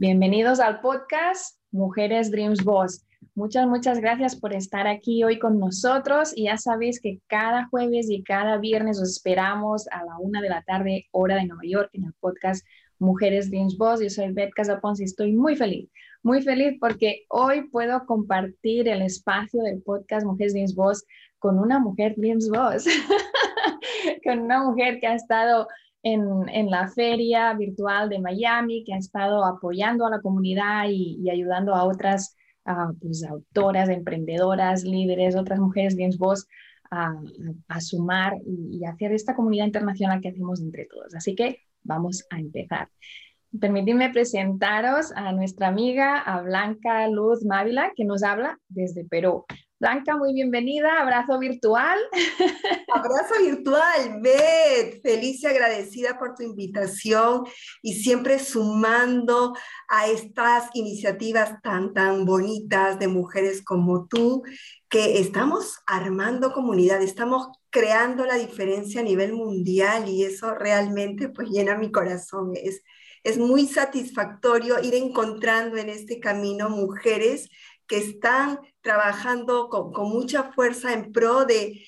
Bienvenidos al podcast Mujeres Dreams Boss. Muchas, muchas gracias por estar aquí hoy con nosotros y ya sabéis que cada jueves y cada viernes os esperamos a la una de la tarde, hora de Nueva York, en el podcast Mujeres Dreams Boss. Yo soy Beth Casapons y estoy muy feliz, muy feliz porque hoy puedo compartir el espacio del podcast Mujeres Dreams Boss con una mujer Dreams Boss, con una mujer que ha estado en, la feria virtual de Miami, que ha estado apoyando a la comunidad y, ayudando a otras pues, autoras, emprendedoras, líderes, otras mujeres bien voz a, sumar y, hacer esta comunidad internacional que hacemos entre todos. Así que vamos a empezar. Permitidme presentaros a nuestra amiga, a Blanca Luz Mávila, que nos habla desde Perú. Blanca, muy bienvenida, abrazo virtual. Abrazo virtual, Beth, feliz y agradecida por tu invitación y siempre sumando a estas iniciativas tan, tan bonitas de mujeres como tú, que estamos armando comunidad, estamos creando la diferencia a nivel mundial y eso realmente pues llena mi corazón. Es, es muy satisfactorio ir encontrando en este camino mujeres que están trabajando con, mucha fuerza en pro de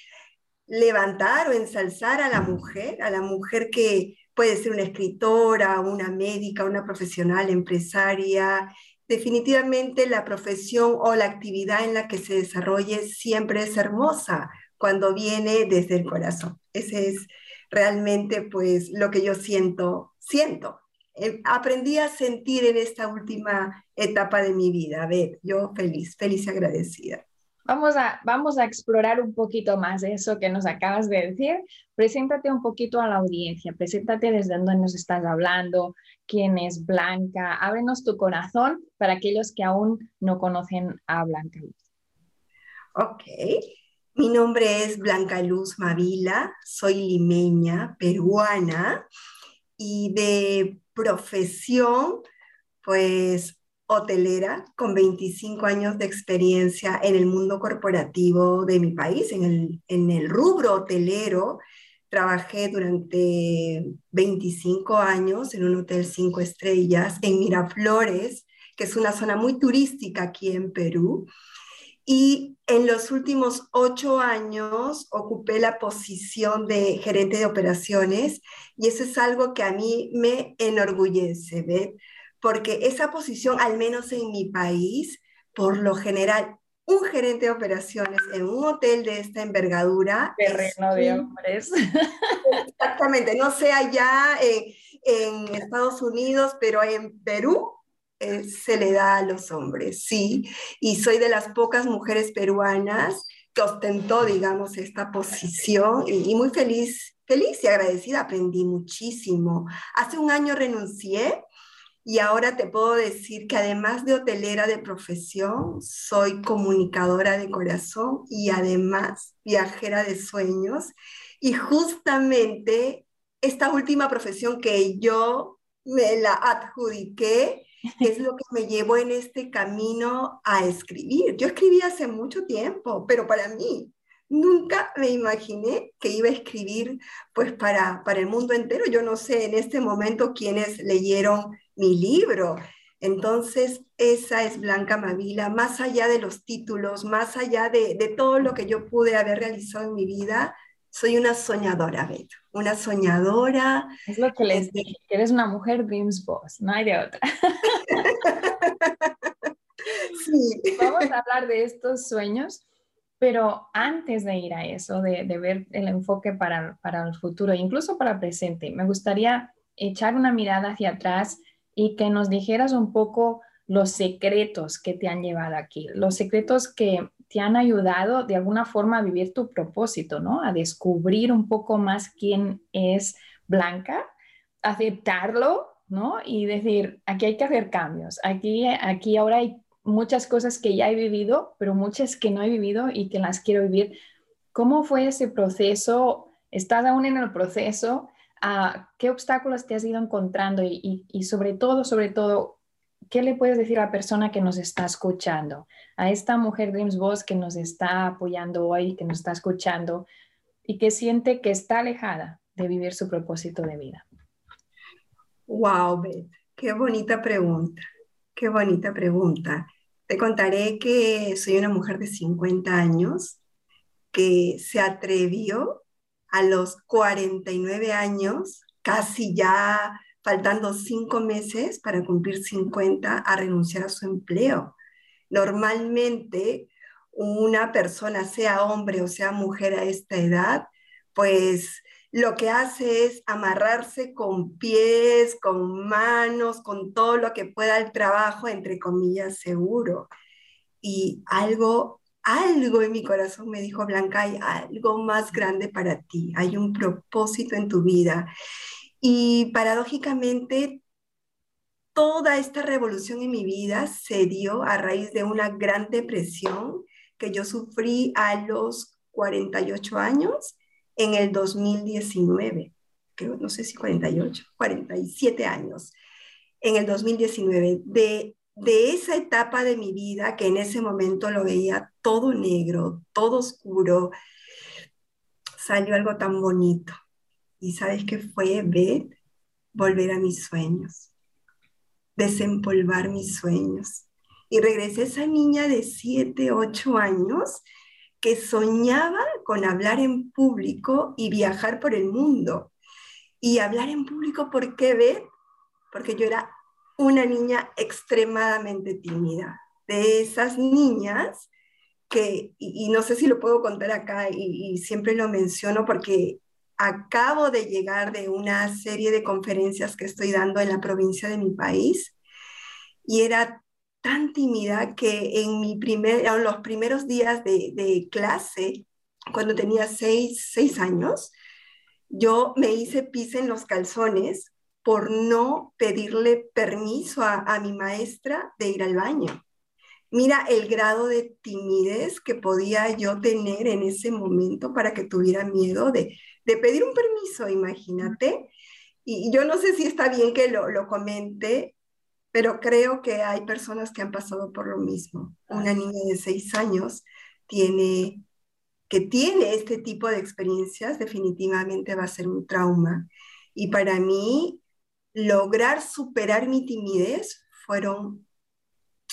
levantar o ensalzar a la mujer, a la mujer que puede ser una escritora, una médica, una profesional, empresaria. Definitivamente la profesión o la actividad en la que se desarrolle siempre es hermosa cuando viene desde el corazón. Ese es realmente pues lo que yo siento, siento eh, aprendí a sentir en esta última etapa de mi vida. A ver, yo feliz, feliz y agradecida. Vamos a, vamos a explorar un poquito más eso que nos acabas de decir. Preséntate un poquito a la audiencia, preséntate desde dónde nos estás hablando, quién es Blanca, ábrenos tu corazón para aquellos que aún no conocen a Blanca Luz. Ok, mi nombre es Blanca Luz Mavila, soy limeña, peruana y de profesión, pues hotelera, con 25 años de experiencia en el mundo corporativo de mi país, en el, en el rubro hotelero. Trabajé durante 25 años en un hotel cinco estrellas en Miraflores, que es una zona muy turística aquí en Perú. Y en los últimos ocho años ocupé la posición de gerente de operaciones y eso es algo que a mí me enorgullece, ¿ves? Porque esa posición, al menos en mi país, por lo general, un gerente de operaciones en un hotel de esta envergadura. Terreno de hombres. Exactamente, no sé allá en, en Estados Unidos, pero en Perú eh, se le da a los hombres, sí. Y soy de las pocas mujeres peruanas que ostentó, digamos, esta posición y, muy feliz, feliz y agradecida. Aprendí muchísimo. Hace un año renuncié y ahora te puedo decir que además de hotelera de profesión, soy comunicadora de corazón y además viajera de sueños. Y justamente esta última profesión que yo me la adjudiqué es lo que me llevó en este camino a escribir. Yo escribí hace mucho tiempo, pero para mí nunca me imaginé que iba a escribir pues para, para el mundo entero. Yo no sé en este momento quiénes leyeron mi libro. Entonces, esa es Blanca Mavila, más allá de los títulos, más allá de, de todo lo que yo pude haber realizado en mi vida, soy una soñadora, Beto, una soñadora. Es lo que les dije, que eres una mujer dreams boss, no hay de otra. Sí. Vamos a hablar de estos sueños, pero antes de ir a eso, de, ver el enfoque para, para el futuro, incluso para el presente, me gustaría echar una mirada hacia atrás y que nos dijeras un poco los secretos que te han llevado aquí, los secretos que te han ayudado de alguna forma a vivir tu propósito, ¿no? A descubrir un poco más quién es Blanca, aceptarlo, ¿no? Y decir, aquí hay que hacer cambios, aquí, aquí ahora hay muchas cosas que ya he vivido, pero muchas que no he vivido y que las quiero vivir. ¿Cómo fue ese proceso? ¿Estás aún en el proceso? qué obstáculos te has ido encontrando y, sobre todo, sobre todo, ¿qué le puedes decir a la persona que nos está escuchando? A esta mujer Dreams Boss que nos está apoyando hoy, que nos está escuchando y que siente que está alejada de vivir su propósito de vida. Wow, Beth, qué bonita pregunta, qué bonita pregunta. Te contaré que soy una mujer de 50 años que se atrevió a los 49 años, casi ya faltando cinco meses para cumplir 50, a renunciar a su empleo. Normalmente, una persona, sea hombre o sea mujer a esta edad, pues lo que hace es amarrarse con pies, con manos, con todo lo que pueda el trabajo, entre comillas, seguro. Y algo algo en mi corazón me dijo, Blanca, hay algo más grande para ti, hay un propósito en tu vida. Y paradójicamente, toda esta revolución en mi vida se dio a raíz de una gran depresión que yo sufrí a los 48 años en el 2019, creo, no sé si 48, 47 años, en el 2019, de de esa etapa de mi vida que en ese momento lo veía todo negro, todo oscuro, salió algo tan bonito. ¿Y sabes qué fue? Ver, volver a mis sueños, desempolvar mis sueños. Y regresé esa niña de 7, 8 años que soñaba con hablar en público y viajar por el mundo. Y hablar en público, ¿por qué, Beth? Porque yo era una niña extremadamente tímida, de esas niñas que, y, no sé si lo puedo contar acá, y, siempre lo menciono porque acabo de llegar de una serie de conferencias que estoy dando en la provincia de mi país, y era tan tímida que en, mi primer, en los primeros días de, de clase, cuando tenía seis, seis años, yo me hice pis en los calzones por no pedirle permiso a, mi maestra de ir al baño. Mira el grado de timidez que podía yo tener en ese momento para que tuviera miedo de, pedir un permiso, imagínate. Y yo no sé si está bien que lo, lo comente, pero creo que hay personas que han pasado por lo mismo. Una niña de seis años tiene, que tiene este tipo de experiencias, definitivamente va a ser un trauma. Y para mí, lograr superar mi timidez fueron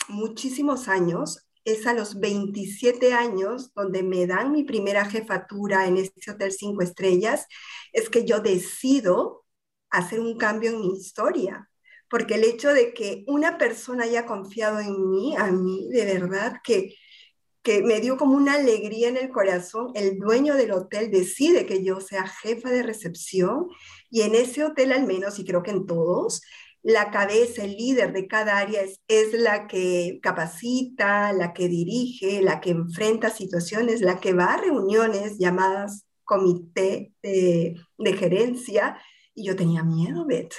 muchísimos años. Es a los 27 años donde me dan mi primera jefatura en este hotel cinco estrellas, es que yo decido hacer un cambio en mi historia. Porque el hecho de que una persona haya confiado en mí, a mí, de verdad que que me dio como una alegría en el corazón. El dueño del hotel decide que yo sea jefa de recepción y en ese hotel al menos, y creo que en todos, la cabeza, el líder de cada área es, la que capacita, la que dirige, la que enfrenta situaciones, la que va a reuniones llamadas comité de, gerencia. Y yo tenía miedo, Beth.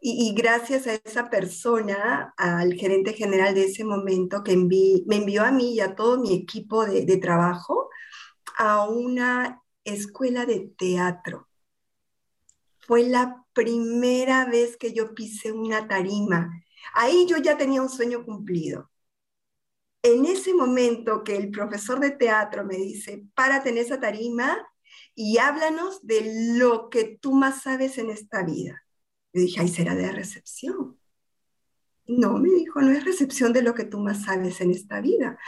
Y, gracias a esa persona, al gerente general de ese momento, que me envió a mí y a todo mi equipo de trabajo a una escuela de teatro. Fue la primera vez que yo pisé una tarima. Ahí yo ya tenía un sueño cumplido. En ese momento que el profesor de teatro me dice, párate en esa tarima y háblanos de lo que tú más sabes en esta vida. Yo dije, ay, será de recepción. No, me dijo, no es recepción de lo que tú más sabes en esta vida.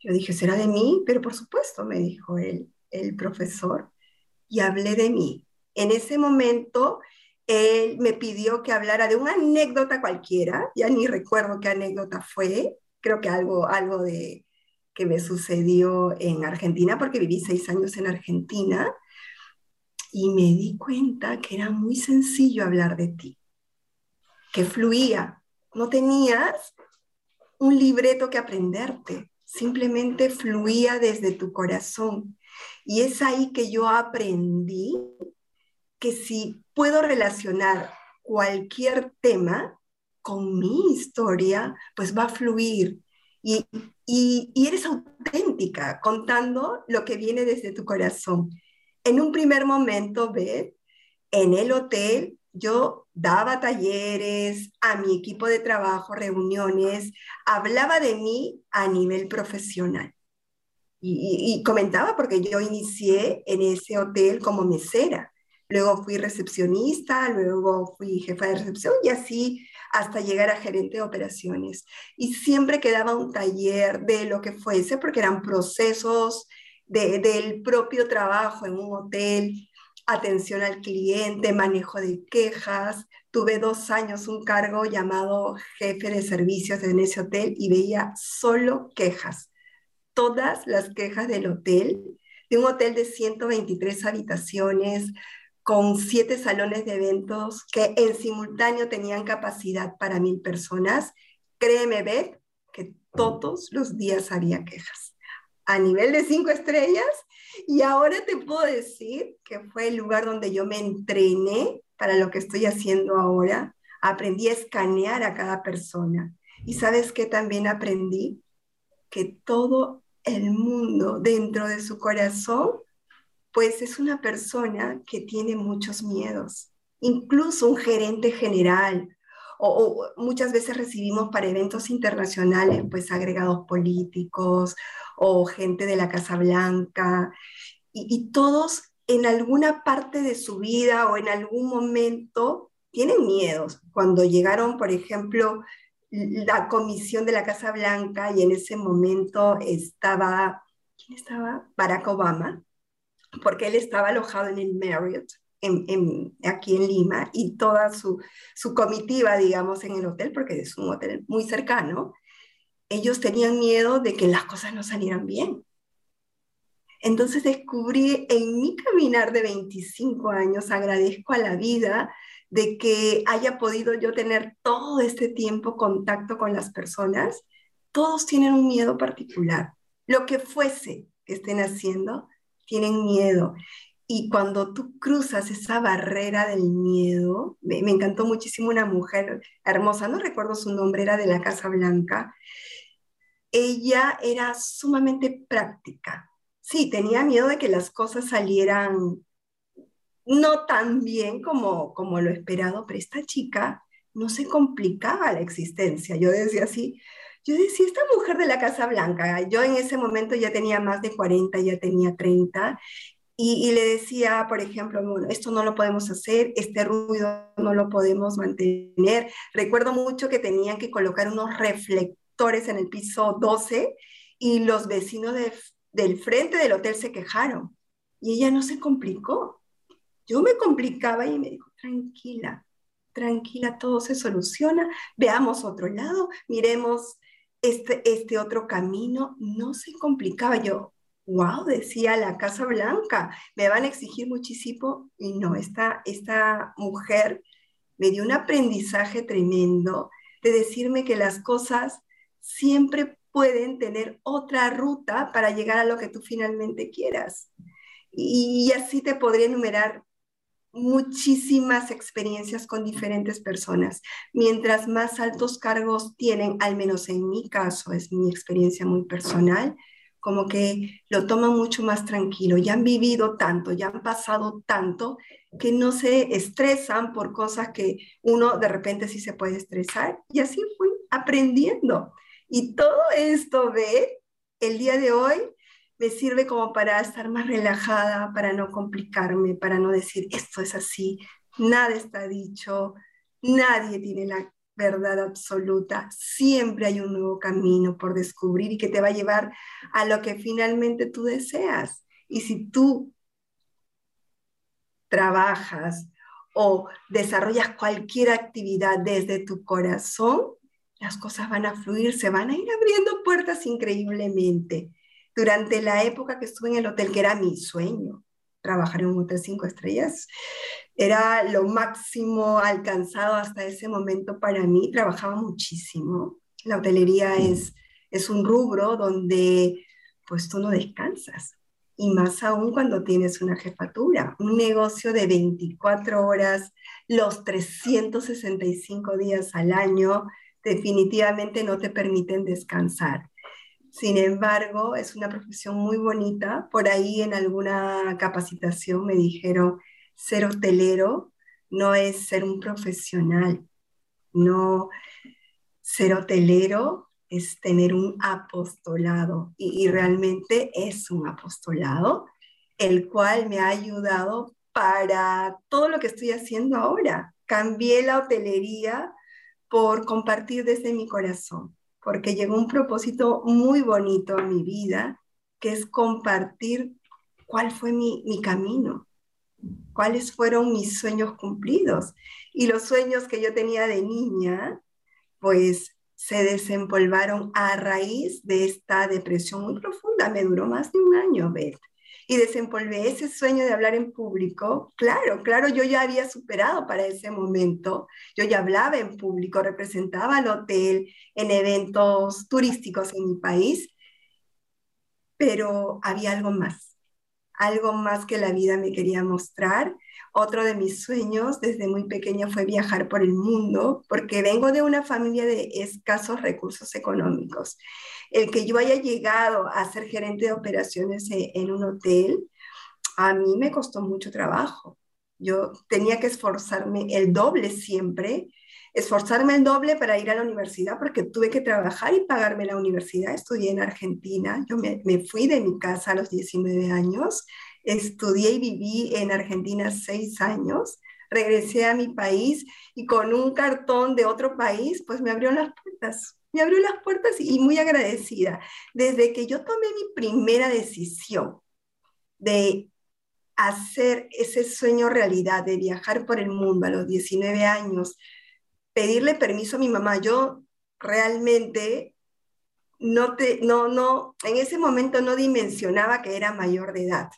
Yo dije, será de mí, pero por supuesto, me dijo el, el profesor, y hablé de mí. En ese momento, él me pidió que hablara de una anécdota cualquiera, ya ni recuerdo qué anécdota fue, creo que algo, algo de que me sucedió en Argentina, porque viví seis años en Argentina, y me di cuenta que era muy sencillo hablar de ti, que fluía. No tenías un libreto que aprenderte, simplemente fluía desde tu corazón. Y es ahí que yo aprendí que si puedo relacionar cualquier tema con mi historia, pues va a fluir. Y, eres auténtica contando lo que viene desde tu corazón. En un primer momento, ve, en el hotel yo daba talleres a mi equipo de trabajo, reuniones, hablaba de mí a nivel profesional. y, comentaba porque yo inicié en ese hotel como mesera luego fui recepcionista, luego fui jefa de recepción y así hasta llegar a gerente de operaciones. Y siempre quedaba un taller de lo que fuese, porque eran procesos del propio trabajo en un hotel, atención al cliente, manejo de quejas. Tuve dos años un cargo llamado jefe de servicios en ese hotel y veía solo quejas, todas las quejas del hotel, de un hotel de 123 habitaciones, con siete salones de eventos que en simultáneo tenían capacidad para mil personas. Créeme, Beth, que todos los días había quejas a nivel de cinco estrellas y ahora te puedo decir que fue el lugar donde yo me entrené para lo que estoy haciendo ahora. Aprendí a escanear a cada persona. Y sabes que también aprendí que todo el mundo dentro de su corazón pues es una persona que tiene muchos miedos, incluso un gerente general. O, muchas veces recibimos para eventos internacionales, pues agregados políticos o gente de la Casa Blanca, y, y todos en alguna parte de su vida o en algún momento tienen miedos. Cuando llegaron, por ejemplo, la comisión de la Casa Blanca y en ese momento estaba, ¿quién estaba? Barack Obama porque él estaba alojado en el Marriott, en, aquí en Lima, y toda su, comitiva, digamos, en el hotel, porque es un hotel muy cercano, ellos tenían miedo de que las cosas no salieran bien. Entonces descubrí en mi caminar de 25 años, agradezco a la vida de que haya podido yo tener todo este tiempo contacto con las personas. Todos tienen un miedo particular. Lo que fuese que estén haciendo, tienen miedo. Y cuando tú cruzas esa barrera del miedo, me, encantó muchísimo una mujer hermosa, no recuerdo su nombre, era de la Casa Blanca. Ella era sumamente práctica. Sí, tenía miedo de que las cosas salieran no tan bien como, como lo esperado, pero esta chica no se complicaba la existencia. Yo decía así, yo decía, esta mujer de la Casa Blanca, yo en ese momento ya tenía más de 40, ya tenía 30, y, le decía, por ejemplo, bueno, esto no lo podemos hacer, este ruido no lo podemos mantener. Recuerdo mucho que tenían que colocar unos reflectores en el piso 12 y los vecinos del frente del hotel se quejaron y ella no se complicó. Yo me complicaba y me dijo, tranquila, tranquila, todo se soluciona, veamos otro lado, miremos este, este otro camino no se complicaba. Yo, wow, decía la Casa Blanca, me van a exigir muchísimo. Y no, esta, esta mujer me dio un aprendizaje tremendo de decirme que las cosas siempre pueden tener otra ruta para llegar a lo que tú finalmente quieras. Y así te podría enumerar muchísimas experiencias con diferentes personas. Mientras más altos cargos tienen, al menos en mi caso, es mi experiencia muy personal, como que lo toman mucho más tranquilo, ya han vivido tanto, ya han pasado tanto, que no se estresan por cosas que uno de repente sí se puede estresar. Y así fui aprendiendo. Y todo esto, ve, el día de hoy me sirve como para estar más relajada, para no complicarme, para no decir esto es así, nada está dicho, nadie tiene la verdad absoluta, siempre hay un nuevo camino por descubrir y que te va a llevar a lo que finalmente tú deseas. Y si tú trabajas o desarrollas cualquier actividad desde tu corazón, las cosas van a fluir, se van a ir abriendo puertas increíblemente. Durante la época que estuve en el hotel, que era mi sueño, trabajar en un hotel cinco estrellas, era lo máximo alcanzado hasta ese momento para mí. Trabajaba muchísimo. La hotelería es, es un rubro donde pues tú no descansas. Y más aún cuando tienes una jefatura, un negocio de 24 horas, los 365 días al año, definitivamente no te permiten descansar. Sin embargo, es una profesión muy bonita. Por ahí en alguna capacitación me dijeron, ser hotelero no es ser un profesional, no, ser hotelero es tener un apostolado y, y, realmente es un apostolado, el cual me ha ayudado para todo lo que estoy haciendo ahora. Cambié la hotelería por compartir desde mi corazón, porque llegó un propósito muy bonito a mi vida, que es compartir cuál fue mi, mi camino, cuáles fueron mis sueños cumplidos. Y los sueños que yo tenía de niña, pues se desempolvaron a raíz de esta depresión muy profunda. Me duró más de un año, Beth. Y desempolvé ese sueño de hablar en público. Claro, claro, yo ya había superado para ese momento. Yo ya hablaba en público, representaba al hotel en eventos turísticos en mi país, pero había algo más algo más que la vida me quería mostrar. Otro de mis sueños desde muy pequeña fue viajar por el mundo, porque vengo de una familia de escasos recursos económicos. El que yo haya llegado a ser gerente de operaciones e, en un hotel, a mí me costó mucho trabajo. Yo tenía que esforzarme el doble siempre esforzarme el doble para ir a la universidad porque tuve que trabajar y pagarme la universidad. Estudié en Argentina, yo me, me fui de mi casa a los 19 años, estudié y viví en Argentina seis años, regresé a mi país y con un cartón de otro país, pues me abrió las puertas. Me abrió las puertas y muy agradecida. Desde que yo tomé mi primera decisión de hacer ese sueño realidad, de viajar por el mundo a los 19 años, pedirle permiso a mi mamá. Yo realmente no te, no, no, en ese momento no dimensionaba que era mayor de edad.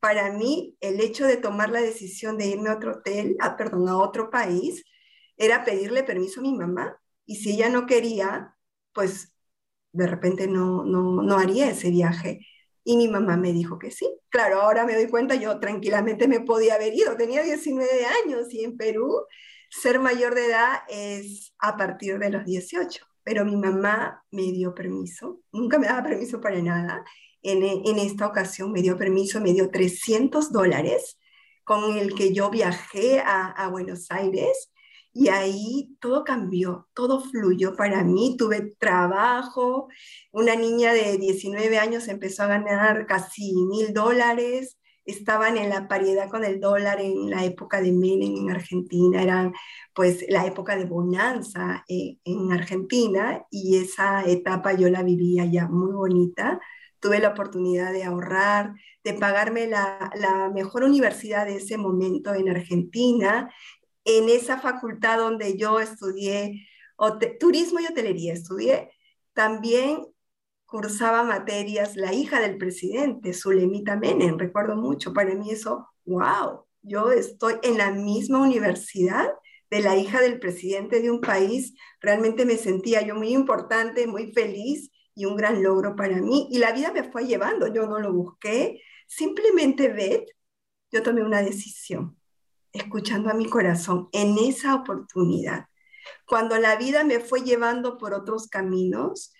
Para mí, el hecho de tomar la decisión de irme a otro hotel, a, perdón, a otro país, era pedirle permiso a mi mamá. Y si ella no quería, pues de repente no, no, no haría ese viaje. Y mi mamá me dijo que sí. Claro, ahora me doy cuenta, yo tranquilamente me podía haber ido. Tenía 19 años y en Perú ser mayor de edad es a partir de los 18, pero mi mamá me dio permiso, nunca me daba permiso para nada. En, en esta ocasión me dio permiso, me dio 300 dólares con el que yo viajé a, a Buenos Aires y ahí todo cambió, todo fluyó para mí. Tuve trabajo, una niña de 19 años empezó a ganar casi mil dólares, estaban en la paridad con el dólar en la época de Menem en Argentina, eran pues la época de bonanza eh, en Argentina y esa etapa yo la vivía ya muy bonita. Tuve la oportunidad de ahorrar, de pagarme la, mejor universidad de ese momento en Argentina, en esa facultad donde yo estudié turismo y hotelería, estudié también cursaba materias la hija del presidente, Zulemita Menem, recuerdo mucho, para mí eso, wow, yo estoy en la misma universidad de la hija del presidente de un país, realmente me sentía yo muy importante, muy feliz y un gran logro para mí. Y la vida me fue llevando, yo no lo busqué, simplemente, Beth, yo tomé una decisión, escuchando a mi corazón en esa oportunidad. Cuando la vida me fue llevando por otros caminos,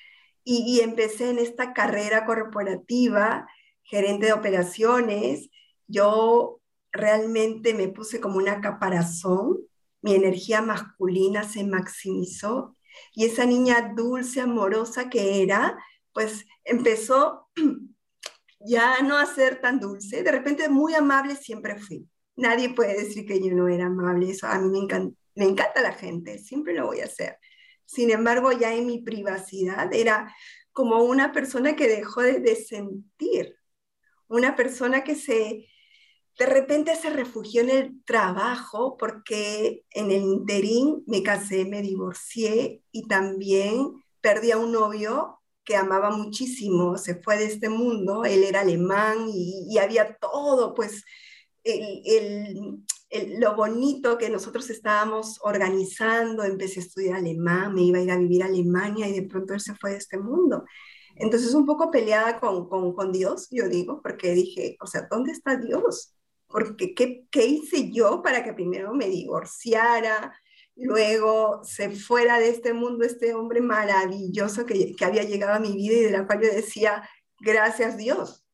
y, empecé en esta carrera corporativa, gerente de operaciones. Yo realmente me puse como una caparazón, mi energía masculina se maximizó y esa niña dulce, amorosa que era, pues empezó ya no a ser tan dulce, de repente muy amable siempre fui. Nadie puede decir que yo no era amable, eso a mí me encanta, me encanta la gente, siempre lo voy a hacer. Sin embargo, ya en mi privacidad era como una persona que dejó de, sentir, una persona que se, de repente se refugió en el trabajo porque en el interín me casé, me divorcié y también perdí a un novio que amaba muchísimo, se fue de este mundo, él era alemán y, había todo, pues, lo bonito que nosotros estábamos organizando, empecé a estudiar alemán, me iba a ir a vivir a Alemania y de pronto él se fue de este mundo. Entonces, un poco peleada con, con, con Dios, yo digo, porque dije, o sea, ¿dónde está Dios? Porque, ¿qué, ¿qué hice yo para que primero me divorciara? luego se fuera de este mundo este hombre maravilloso que, que, había llegado a mi vida y de la cual yo decía, gracias Dios.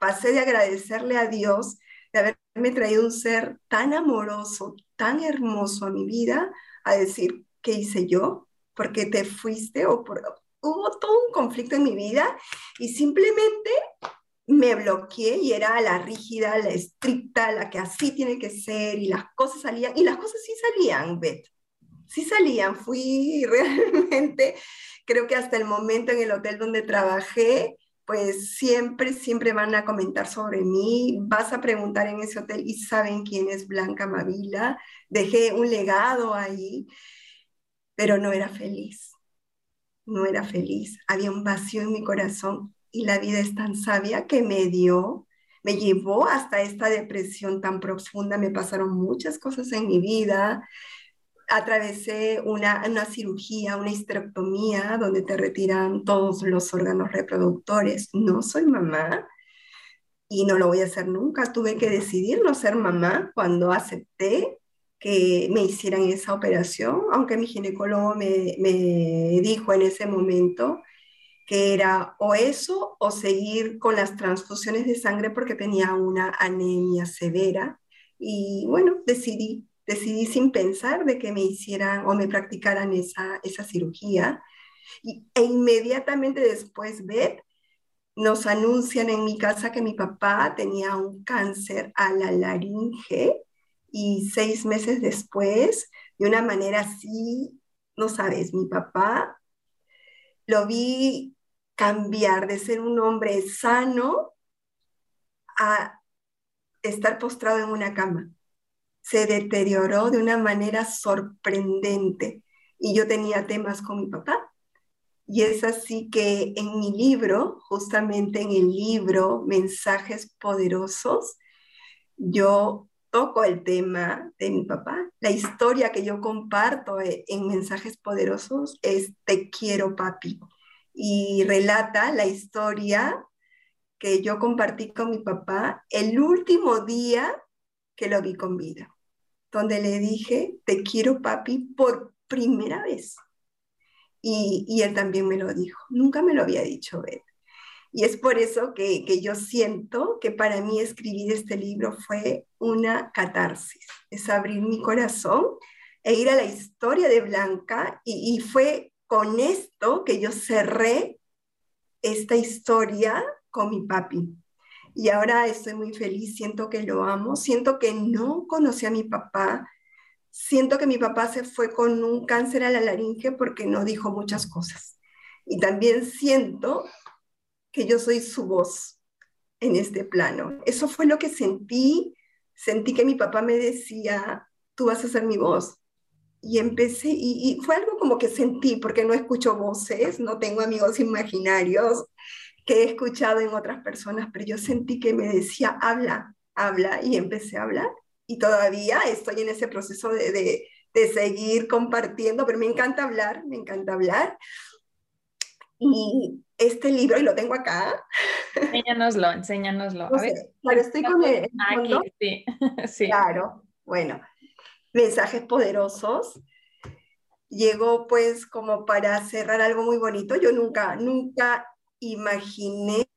Pasé de agradecerle a Dios de haberme traído un ser tan amoroso, tan hermoso a mi vida, a decir, ¿qué hice yo? ¿Por qué te fuiste? O por... Hubo todo un conflicto en mi vida y simplemente me bloqueé y era la rígida, la estricta, la que así tiene que ser y las cosas salían, y las cosas sí salían, Beth, sí salían, fui realmente, creo que hasta el momento en el hotel donde trabajé, pues siempre, siempre van a comentar sobre mí, vas a preguntar en ese hotel y saben quién es Blanca Mavila, dejé un legado ahí, pero no era feliz, no era feliz, había un vacío en mi corazón y la vida es tan sabia que me dio, me llevó hasta esta depresión tan profunda, me pasaron muchas cosas en mi vida, atravesé una, una cirugía, una histerectomía, donde te retiran todos los órganos reproductores. No soy mamá y no lo voy a hacer nunca. Tuve que decidir no ser mamá cuando acepté que me hicieran esa operación, aunque mi ginecólogo me, me dijo en ese momento que era o eso o seguir con las transfusiones de sangre porque tenía una anemia severa. Y bueno, decidí, decidí sin pensar de que me hicieran o me practicaran esa, esa cirugía. Y, e inmediatamente después, Beth, nos anuncian en mi casa que mi papá tenía un cáncer a la laringe y seis meses después, de una manera así, no sabes, mi papá lo vi cambiar de ser un hombre sano a estar postrado en una cama. Se deterioró de una manera sorprendente y yo tenía temas con mi papá. Y es así que en mi libro, justamente en el libro Mensajes Poderosos, yo toco el tema de mi papá. La historia que yo comparto en Mensajes Poderosos es Te quiero, papi y relata la historia que yo compartí con mi papá el último día que lo vi con vida, donde le dije, te quiero papi por primera vez. Y, él también me lo dijo, nunca me lo había dicho. Y es por eso que, yo siento que para mí escribir este libro fue una catarsis, es abrir mi corazón e ir a la historia de Blanca y, y fue con esto que yo cerré esta historia con mi papi. Y ahora estoy muy feliz, siento que lo amo, siento que no conocí a mi papá, siento que mi papá se fue con un cáncer a la laringe porque no dijo muchas cosas. Y también siento que yo soy su voz en este plano. Eso fue lo que sentí, sentí que mi papá me decía, tú vas a ser mi voz, y empecé, y, fue algo como que sentí, porque no escucho voces, no tengo amigos imaginarios que he escuchado en otras personas, pero yo sentí que me decía, habla, habla, y empecé a hablar. Y todavía estoy en ese proceso de, de, de seguir compartiendo, pero me encanta hablar, me encanta hablar. Y este libro, y lo tengo acá. Enséñanoslo, enséñanoslo. A ver. Claro, estoy con el... Aquí, sí. sí. Claro, bueno mensajes poderosos. Llegó pues como para cerrar algo muy bonito. Yo nunca, nunca imaginé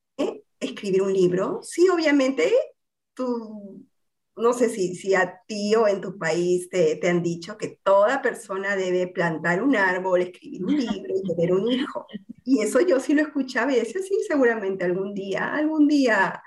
escribir un libro. Sí, obviamente, tú, no sé si, si a ti o en tu país te, te han dicho que toda persona debe plantar un árbol, escribir un libro y tener un hijo. Y eso yo sí lo escuchaba y decía, sí, seguramente algún día, algún día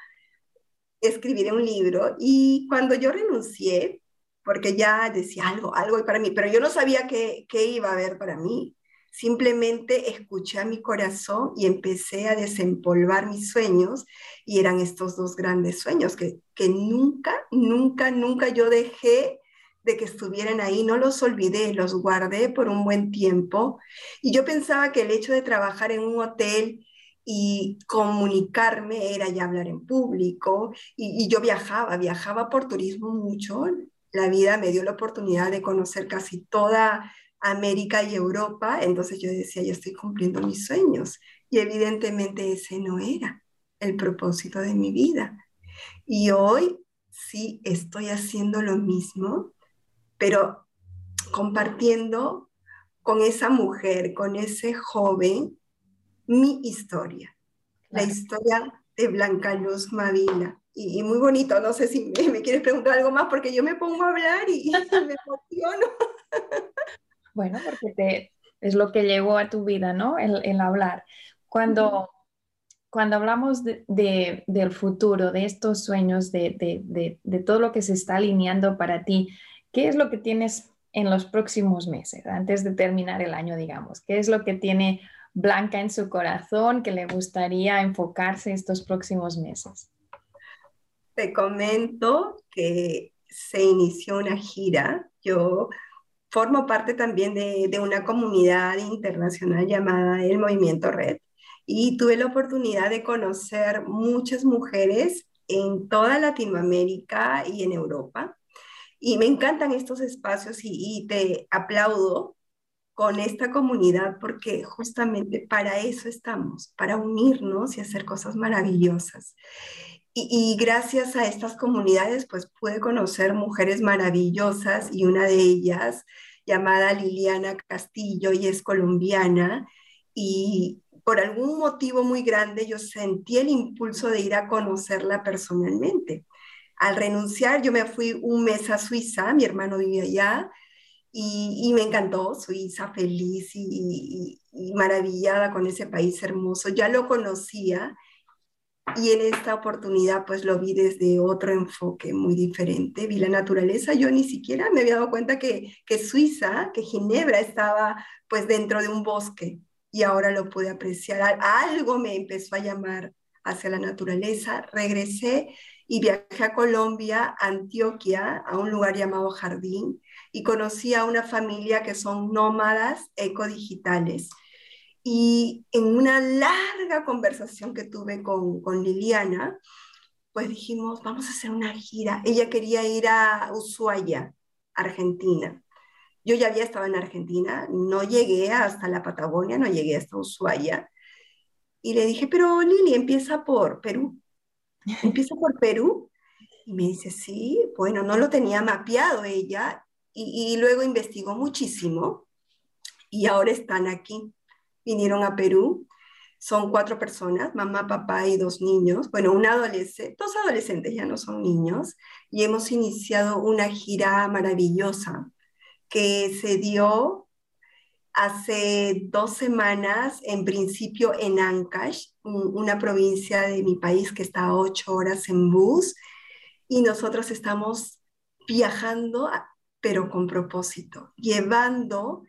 escribiré un libro. Y cuando yo renuncié, porque ya decía algo, algo para mí, pero yo no sabía qué, qué iba a haber para mí. Simplemente escuché a mi corazón y empecé a desempolvar mis sueños y eran estos dos grandes sueños que, que nunca, nunca, nunca yo dejé de que estuvieran ahí, no los olvidé, los guardé por un buen tiempo y yo pensaba que el hecho de trabajar en un hotel y comunicarme era ya hablar en público y, y, yo viajaba, viajaba por turismo mucho. La vida me dio la oportunidad de conocer casi toda América y Europa, entonces yo decía, yo estoy cumpliendo mis sueños y evidentemente ese no era el propósito de mi vida. Y hoy sí estoy haciendo lo mismo, pero compartiendo con esa mujer, con ese joven, mi historia, la historia de Blanca Luz Mavila. Y, muy bonito, no sé si me, quieres preguntar algo más porque yo me pongo a hablar y, y me emociono. Bueno, porque te, es lo que llegó a tu vida, ¿no? El, hablar. Cuando, cuando hablamos de, del futuro, de estos sueños, de, de, todo lo que se está alineando para ti, ¿qué es lo que tienes en los próximos meses, antes de terminar el año, digamos? ¿Qué es lo que tiene Blanca en su corazón que le gustaría enfocarse estos próximos meses? Te comento que se inició una gira. Yo formo parte también de, una comunidad internacional llamada el Movimiento Red y tuve la oportunidad de conocer muchas mujeres en toda Latinoamérica y en Europa. Y me encantan estos espacios y te aplaudo con esta comunidad porque justamente para eso estamos, para unirnos y hacer cosas maravillosas. Y, gracias a estas comunidades, pues pude conocer mujeres maravillosas y una de ellas llamada Liliana Castillo y es colombiana. Y por algún motivo muy grande yo sentí el impulso de ir a conocerla personalmente. Al renunciar, yo me fui un mes a Suiza, mi hermano vivía allá, y, y me encantó Suiza, feliz y maravillada con ese país hermoso. Ya lo conocía y en esta oportunidad pues lo vi desde otro enfoque muy diferente, vi la naturaleza, yo ni siquiera me había dado cuenta que, que Suiza, que Ginebra estaba pues dentro de un bosque y ahora lo pude apreciar, algo me empezó a llamar hacia la naturaleza, regresé y viajé a Colombia, Antioquia, a un lugar llamado Jardín y conocí a una familia que son nómadas ecodigitales y en una larga conversación que tuve con, con Liliana, pues dijimos, vamos a hacer una gira. Ella quería ir a Ushuaia, Argentina. Yo ya había estado en Argentina, no llegué hasta la Patagonia, no llegué hasta Ushuaia. Y le dije, pero Lili, empieza por Perú. Empieza por Perú. Y me dice, sí, bueno, no lo tenía mapeado ella. Y, y luego investigó muchísimo. Y ahora están aquí vinieron a Perú. Son cuatro personas, mamá, papá y dos niños. Bueno, un adolescente, dos adolescentes ya no son niños. Y hemos iniciado una gira maravillosa que se dio hace dos semanas, en principio en Ancash, una provincia de mi país que está a ocho horas en bus. Y nosotros estamos viajando, pero con propósito, llevando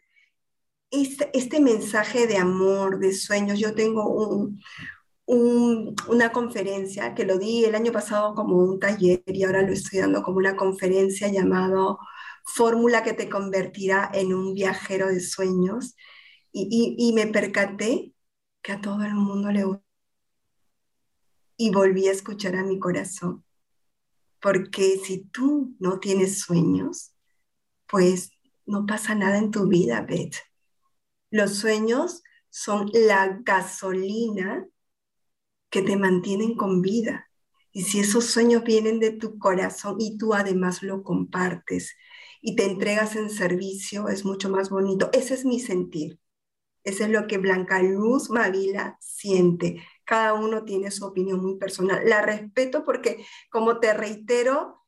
este, este, mensaje de amor, de sueños, yo tengo una conferencia que lo di el año pasado como un taller y ahora lo estoy dando como una conferencia llamado Fórmula que te convertirá en un viajero de sueños. Y, y me percaté que a todo el mundo le gusta. Y volví a escuchar a mi corazón. Porque si tú no tienes sueños, pues no pasa nada en tu vida, Beth los sueños son la gasolina que te mantienen con vida. Y si esos sueños vienen de tu corazón y tú además lo compartes y te entregas en servicio, es mucho más bonito. Ese es mi sentir. Ese es lo que Blanca Luz Mavila siente. Cada uno tiene su opinión muy personal. La respeto porque, como te reitero,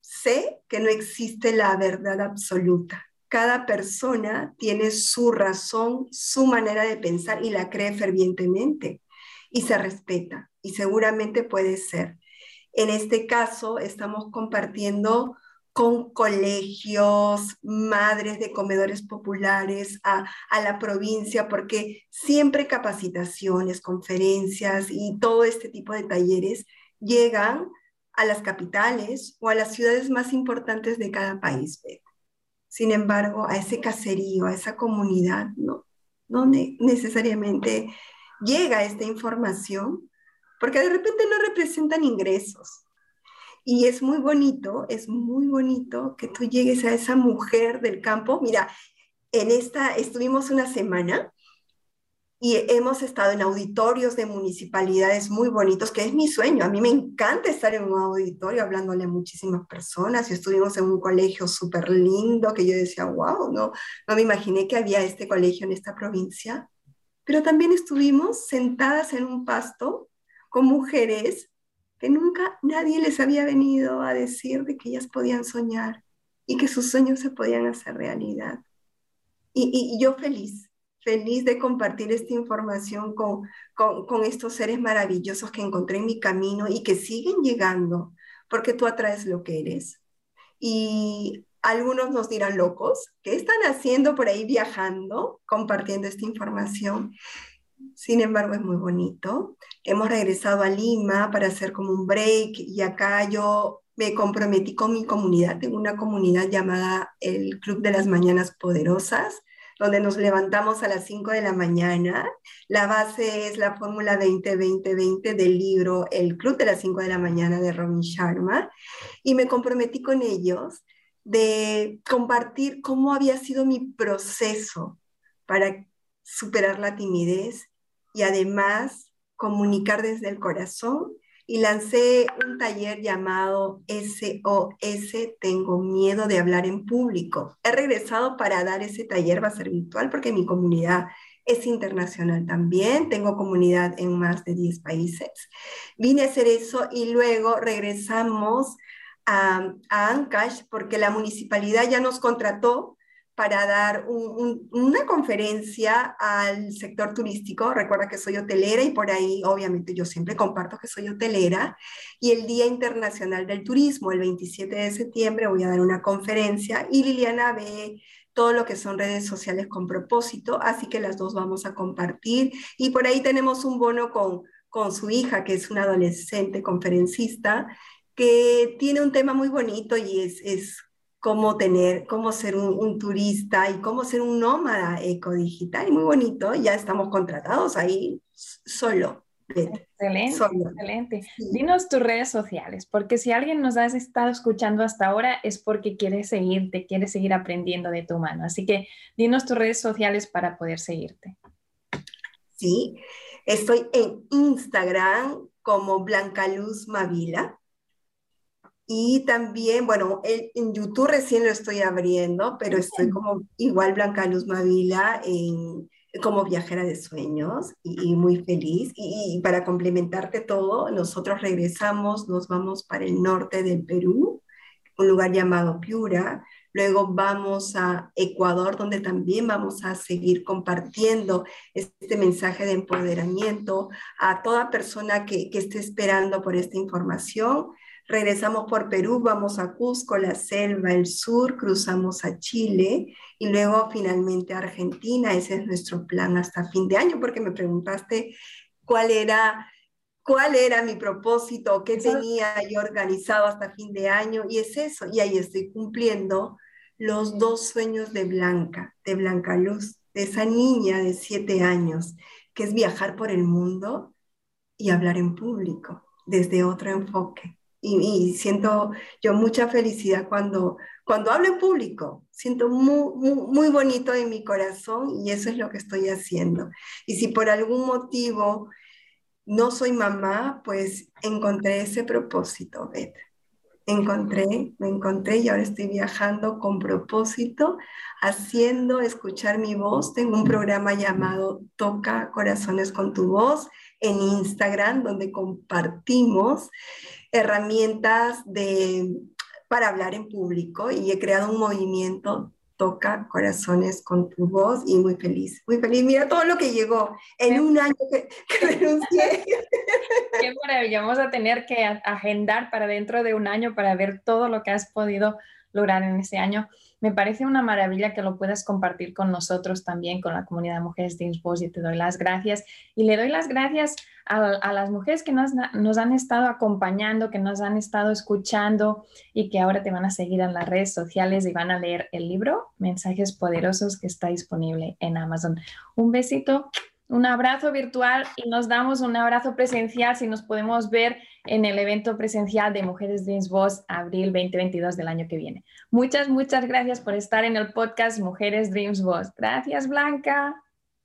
sé que no existe la verdad absoluta cada persona tiene su razón, su manera de pensar y la cree fervientemente y se respeta y seguramente puede ser. En este caso estamos compartiendo con colegios, madres de comedores populares a, la provincia, porque siempre capacitaciones, conferencias y todo este tipo de talleres llegan a las capitales o a las ciudades más importantes de cada país. Sin embargo, a ese caserío, a esa comunidad, no, no necesariamente llega esta información, porque de repente no representan ingresos. Y es muy bonito, es muy bonito que tú llegues a esa mujer del campo. Mira, en esta estuvimos una semana y hemos estado en auditorios de municipalidades muy bonitos, que es mi sueño. A mí me encanta estar en un auditorio hablándole a muchísimas personas y estuvimos en un colegio súper lindo que yo decía, wow, no, no me imaginé que había este colegio en esta provincia. Pero también estuvimos sentadas en un pasto con mujeres que nunca nadie les había venido a decir de que ellas podían soñar y que sus sueños se podían hacer realidad. Y, y yo feliz, feliz de compartir esta información con, con, estos seres maravillosos que encontré en mi camino y que siguen llegando, porque tú atraes lo que eres. Y algunos nos dirán locos, ¿qué están haciendo por ahí viajando, compartiendo esta información? Sin embargo, es muy bonito. Hemos regresado a Lima para hacer como un break y acá yo me comprometí con mi comunidad. Tengo una comunidad llamada el Club de las Mañanas Poderosas, donde nos levantamos a las 5 de la mañana. La base es la fórmula 20-20-20 del libro El Club de las 5 de la mañana de Robin Sharma. Y me comprometí con ellos de compartir cómo había sido mi proceso para superar la timidez y además comunicar desde el corazón y lancé un taller llamado SOS, Tengo miedo de hablar en público. He regresado para dar ese taller, va a ser virtual porque mi comunidad es internacional también, tengo comunidad en más de 10 países. Vine a hacer eso y luego regresamos a, a Ancash porque la municipalidad ya nos contrató para dar una conferencia al sector turístico. Recuerda que soy hotelera y por ahí obviamente yo siempre comparto que soy hotelera. Y el Día Internacional del Turismo, el 27 de septiembre, voy a dar una conferencia y Liliana ve todo lo que son redes sociales con propósito, así que las dos vamos a compartir. Y por ahí tenemos un bono con, con su hija, que es una adolescente conferencista, que tiene un tema muy bonito y es, es cómo tener, cómo ser un, turista y cómo ser un nómada ecodigital. Y muy bonito, ya estamos contratados ahí solo. Excelente, excelente. Dinos tus redes sociales, porque si alguien nos ha estado escuchando hasta ahora es porque quiere seguirte, quiere seguir aprendiendo de tu mano. Así que dinos tus redes sociales para poder seguirte. Sí, estoy en Instagram como Blanca Luz Mavila. Y también, bueno, en YouTube recién lo estoy abriendo, pero estoy como igual Blanca Luz Mavila en, como viajera de sueños y, muy feliz. Y, para complementarte todo, nosotros regresamos, nos vamos para el norte del Perú, un lugar llamado Piura. Luego vamos a Ecuador, donde también vamos a seguir compartiendo este mensaje de empoderamiento a toda persona que, que esté esperando por esta información regresamos por Perú, vamos a Cusco, la selva, el sur, cruzamos a Chile y luego finalmente a Argentina. Ese es nuestro plan hasta fin de año, porque me preguntaste cuál era, cuál era mi propósito, qué tenía yo organizado hasta fin de año y es eso. Y ahí estoy cumpliendo los dos sueños de Blanca, de Blanca Luz, de esa niña de siete años, que es viajar por el mundo y hablar en público desde otro enfoque y, siento yo mucha felicidad cuando, cuando hablo en público. Siento muy, muy, bonito en mi corazón y eso es lo que estoy haciendo. Y si por algún motivo no soy mamá, pues encontré ese propósito, Beth. Encontré, me encontré y ahora estoy viajando con propósito, haciendo escuchar mi voz. Tengo un programa llamado Toca Corazones con tu voz en Instagram, donde compartimos herramientas de, para hablar en público y he creado un movimiento toca corazones con tu voz y muy feliz, muy feliz. Mira todo lo que llegó en un año que, renuncié. Qué maravilla, vamos a tener que agendar para dentro de un año para ver todo lo que has podido lograr en este año. Me parece una maravilla que lo puedas compartir con nosotros también, con la comunidad de mujeres de Innsbruck y te doy las gracias. Y le doy las gracias a, las mujeres que nos, han estado acompañando, que nos han estado escuchando y que ahora te van a seguir en las redes sociales y van a leer el libro Mensajes Poderosos que está disponible en Amazon. Un besito un abrazo virtual y nos damos un abrazo presencial si nos podemos ver en el evento presencial de Mujeres Dreams Boss abril 2022 del año que viene. Muchas, muchas gracias por estar en el podcast Mujeres Dreams Boss. Gracias, Blanca.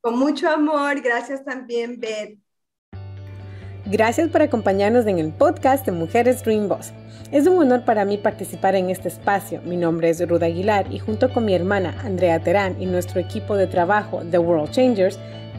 Con mucho amor, gracias también, Beth. Gracias por acompañarnos en el podcast de Mujeres Dream Boss. Es un honor para mí participar en este espacio. Mi nombre es Ruda Aguilar y junto con mi hermana Andrea Terán y nuestro equipo de trabajo The World Changers,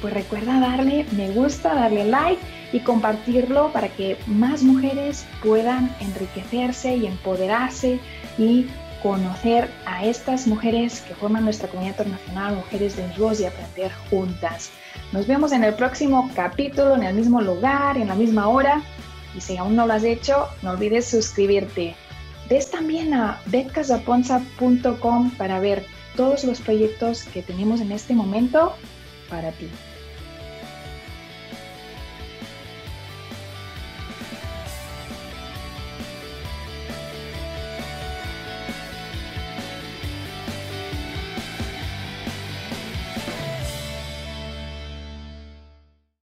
pues recuerda darle me gusta, darle like y compartirlo para que más mujeres puedan enriquecerse y empoderarse y conocer a estas mujeres que forman nuestra comunidad internacional, Mujeres de Dios y aprender juntas. Nos vemos en el próximo capítulo, en el mismo lugar, en la misma hora. Y si aún no lo has hecho, no olvides suscribirte. Ves también a betcasaponza.com para ver todos los proyectos que tenemos en este momento para ti.